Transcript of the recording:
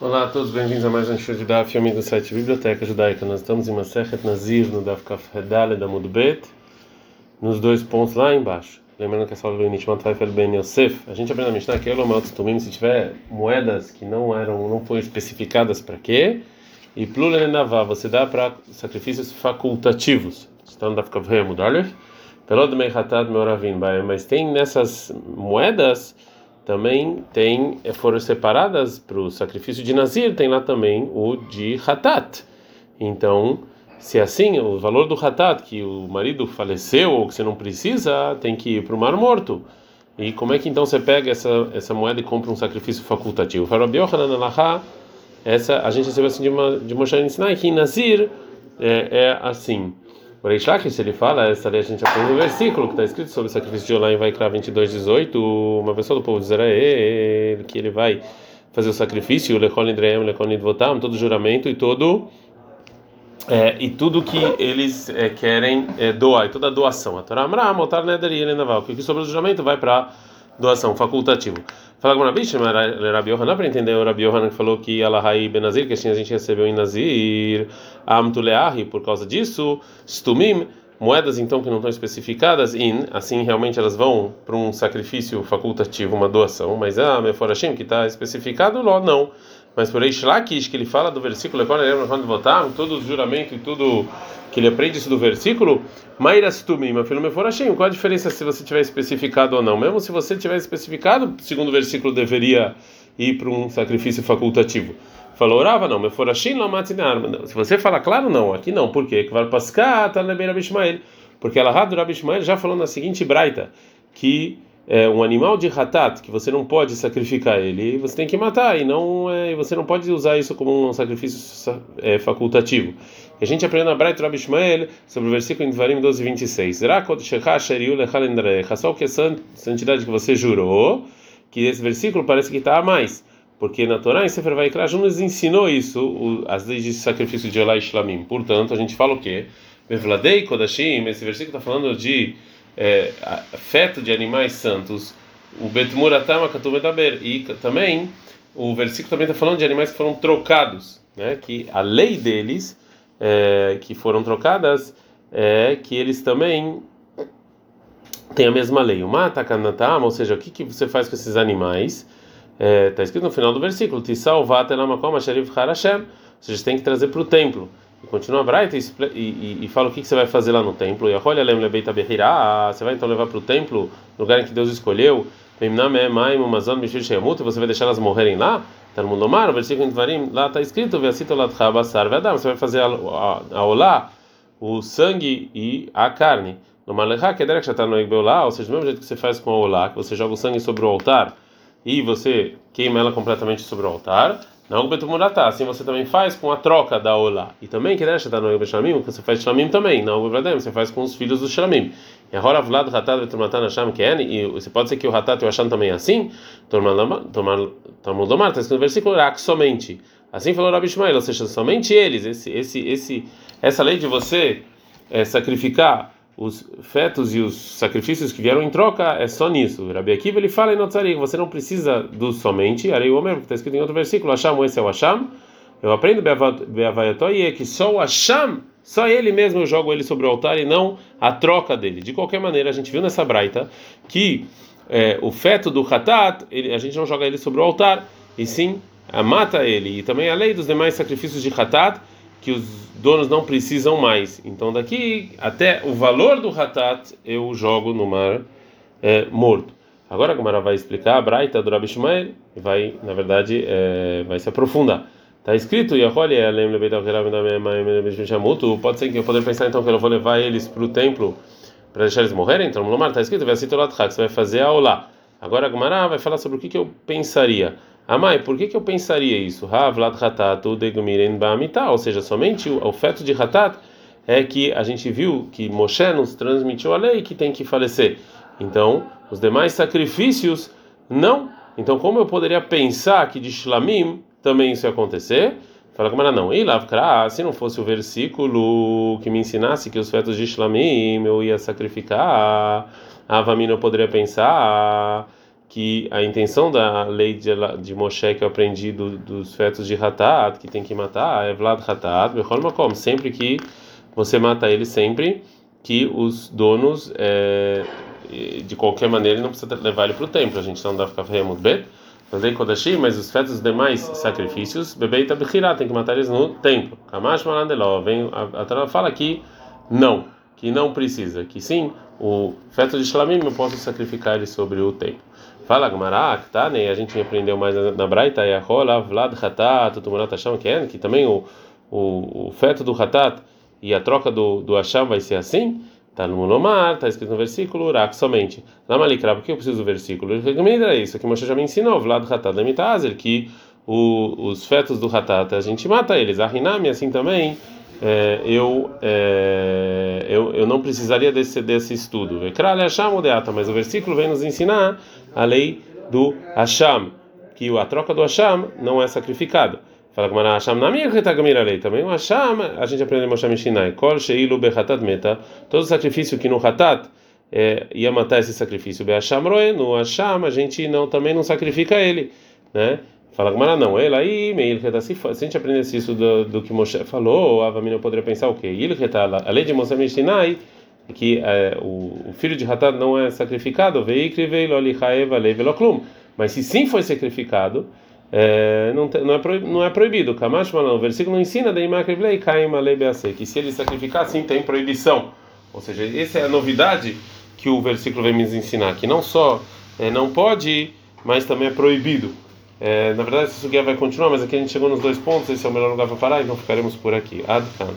Olá a todos, bem-vindos a mais um show de Daf, amigo do site Biblioteca Judaica. Nós estamos em Masechet Nazir, no Daf Kaf Hedale da Mudbet, nos dois pontos lá embaixo. Lembrando que essa aula do Nishmat Faifel Ben Yosef, a gente aprende na Mishnah que Tumim, se tiver moedas que não eram, não foram especificadas para quê, e Plulenavá, você dá para sacrifícios facultativos. Está no Daf Kaf Hedale, Pelod Meihatat Meoravim, mas tem nessas moedas também tem eh, foram separadas para o sacrifício de Nazir, tem lá também o de Hatat. Então, se é assim, o valor do Hatat, que o marido faleceu ou que você não precisa, tem que ir para o Mar Morto. E como é que então você pega essa, essa moeda e compra um sacrifício facultativo? essa a gente recebeu assim de, uma, de Moshe que em Nazir é, é assim. O Reish Lakish, ele fala, essa lei a gente aprende no versículo que está escrito sobre o sacrifício de Olá em Vaikra 22, 18, uma pessoa do povo de Israel, que ele vai fazer o sacrifício, o Lechon Idreem, o Lechon Idvotam, todo juramento e todo é, e tudo que eles é, querem é, doar, e toda a doação. A Torá Amra, Motar Neder Elenaval, que sobre o juramento vai para doação, facultativo. Fala com o Rabi, chama Rabi Yohanan para entender o Rabi Yohanan que falou que Alahai Benazir, que assim a gente recebeu em Nazir, Amtuleahi, por causa disso, Stumim, moedas então que não estão especificadas, in, assim realmente elas vão para um sacrifício facultativo, uma doação, mas a ah, Meforashim, que está especificado, lá não. Mas por Eish Lakish, que ele fala do versículo, quando votar, todo o juramento e tudo que ele aprende isso do versículo, Mairas Tumim, filho me forachim. Qual a diferença se você tiver especificado ou não? Mesmo se você tiver especificado, segundo o versículo, deveria ir para um sacrifício facultativo. Falou, orava não, me forachim não Se você fala claro, não, aqui não. Por quê? Porque ela Rabi já falou na seguinte braita, que é, um animal de ratat que você não pode sacrificar ele, você tem que matar e não é, você não pode usar isso como um sacrifício é, facultativo. E a gente aprende na Braita Rabi Ishmael sobre o versículo em Devarim 12, 26. Só que a santidade que você jurou, que esse versículo parece que está a mais. Porque na Torá, em Sefer Vaikra, nos ensinou isso, o, as leis de sacrifício de Elá e Shlamim. Portanto, a gente fala o quê? Mevladei Kodashim, esse versículo está falando de é, feto de animais santos, o Betmuratama Katumedaber. E também, o versículo também está falando de animais que foram trocados, né? que a lei deles, é, que foram trocadas, é que eles também têm a mesma lei. O Matakanatam, ou seja, o que, que você faz com esses animais? Está é, tá escrito no final do versículo: Tisalvatelamakom Asherif Harashem. Ou seja, tem que trazer para o templo. Continua Braita e, e, e, fala o que, que você vai fazer lá no templo. E a olha você vai então levar para o templo, lugar em que Deus escolheu. E você vai deixar elas morrerem lá? Está no mundo mar, o versículo em Tvarim, lá está escrito: Você vai fazer a, olá, o sangue e a carne. No Malechá, que já está no Egbeolá, ou seja, do mesmo jeito que você faz com a olá, que você joga o sangue sobre o altar e você queima ela completamente sobre o altar. Não betumurata, assim você também faz com a troca da olá. E também que deixa da noiva shlamim, você faz shlamim também. Não você faz com os filhos do shlamim. E agora vlad hatat betumurata nasham ken, e você pode ser que o hatat e o asham também é assim? Talmudomar, está escrito no versículo rak somente. Assim falou Rabi Ishmael, ou seja, somente eles, esse, esse, esse, essa lei de você é, sacrificar os fetos e os sacrifícios que vieram em troca é só nisso. Rabi Akiva ele fala em Notzari, você não precisa do somente, Arei Omer, que está escrito em outro versículo, Hasham, esse é o Hasham. Eu aprendo Beavayatoi é que só o Hasham, só ele mesmo eu jogo ele sobre o altar e não a troca dele. De qualquer maneira, a gente viu nessa braita que é, o feto do Hatat, ele, a gente não joga ele sobre o altar, e sim mata ele. E também a lei dos demais sacrifícios de Hatat que os donos não precisam mais. Então daqui até o valor do ratat eu jogo no mar é, morto. Agora a Gamara vai explicar a Braita do Rabi e vai, na verdade, é, vai se aprofundar. Está escrito, pode ser que eu poder pensar então que eu vou levar eles para o templo para deixar eles morrerem? Então no mar está escrito, você vai fazer a olá. Agora a Gamara vai falar sobre o que, que eu pensaria. Amai, por que, que eu pensaria isso? Ou seja, somente o, o feto de hatat é que a gente viu que Moshe nos transmitiu a lei que tem que falecer. Então, os demais sacrifícios não. Então, como eu poderia pensar que de Shlamim também isso ia acontecer? Fala como era não. E Lavkra, se não fosse o versículo que me ensinasse que os fetos de Shlamim eu ia sacrificar, a Avamina eu poderia pensar que a intenção da lei de, de Moshe que eu aprendi do, dos fetos de Hatat, que tem que matar, é Vlad Hatat, como sempre que você mata ele, sempre que os donos, é, de qualquer maneira, não precisa levar ele para o templo. A gente não dá ficar muito bem. Mas os fetos dos demais sacrifícios, bebê e tem que matar eles no templo. Kamash Malandeló, vem a Torá fala que não, que não precisa, que sim, o feto de Shlamim eu posso sacrificar ele sobre o templo. Fala Gmarak, tá, né? A gente aprendeu mais na, Braita, e a rola, Vlad Hatat, Tumurat Hashem, que também o, o, o feto do Hatat e a troca do, do Hashem vai ser assim? Tá no Monomar, tá escrito no versículo, Urak somente. Na Malikra, por que eu preciso do versículo? É isso que Moshe já me ensinou, Vlad Hatat Lemitazer, que o, os fetos do Hatat a gente mata eles. A Rinami, assim também é, eu, é, eu, eu não precisaria desse, desse estudo. Mas o versículo vem nos ensinar a lei do Hasham, que a troca do Hasham não é sacrificada. Fala como Hasham na minha retagamira lei também. O Hasham, a gente aprende em Moshe Mishinai. Kol sheilu bechatat meta. Todo sacrifício que no Hatat é, ia matar esse sacrifício. Be'asham roe, no Hasham a gente não, também não sacrifica ele. Né? Fala Gamara, não, ele aí, meio que se a gente aprendesse isso do, do que Moshe falou, a Vamina poderia pensar o quê? Ele a lei de Moshe Mishinai, que é, o, o, filho de Hatat não é sacrificado, mas se sim foi sacrificado, é, não, não, é não é proibido. Kamash não, o versículo não ensina que se ele sacrificar, sim tem proibição. Ou seja, essa é a novidade que o versículo vem me ensinar, que não só é, não pode, mas também é proibido. É, na verdade, essa guia vai continuar, mas aqui a gente chegou nos dois pontos, esse é o melhor lugar para parar, então ficaremos por aqui. Adkan.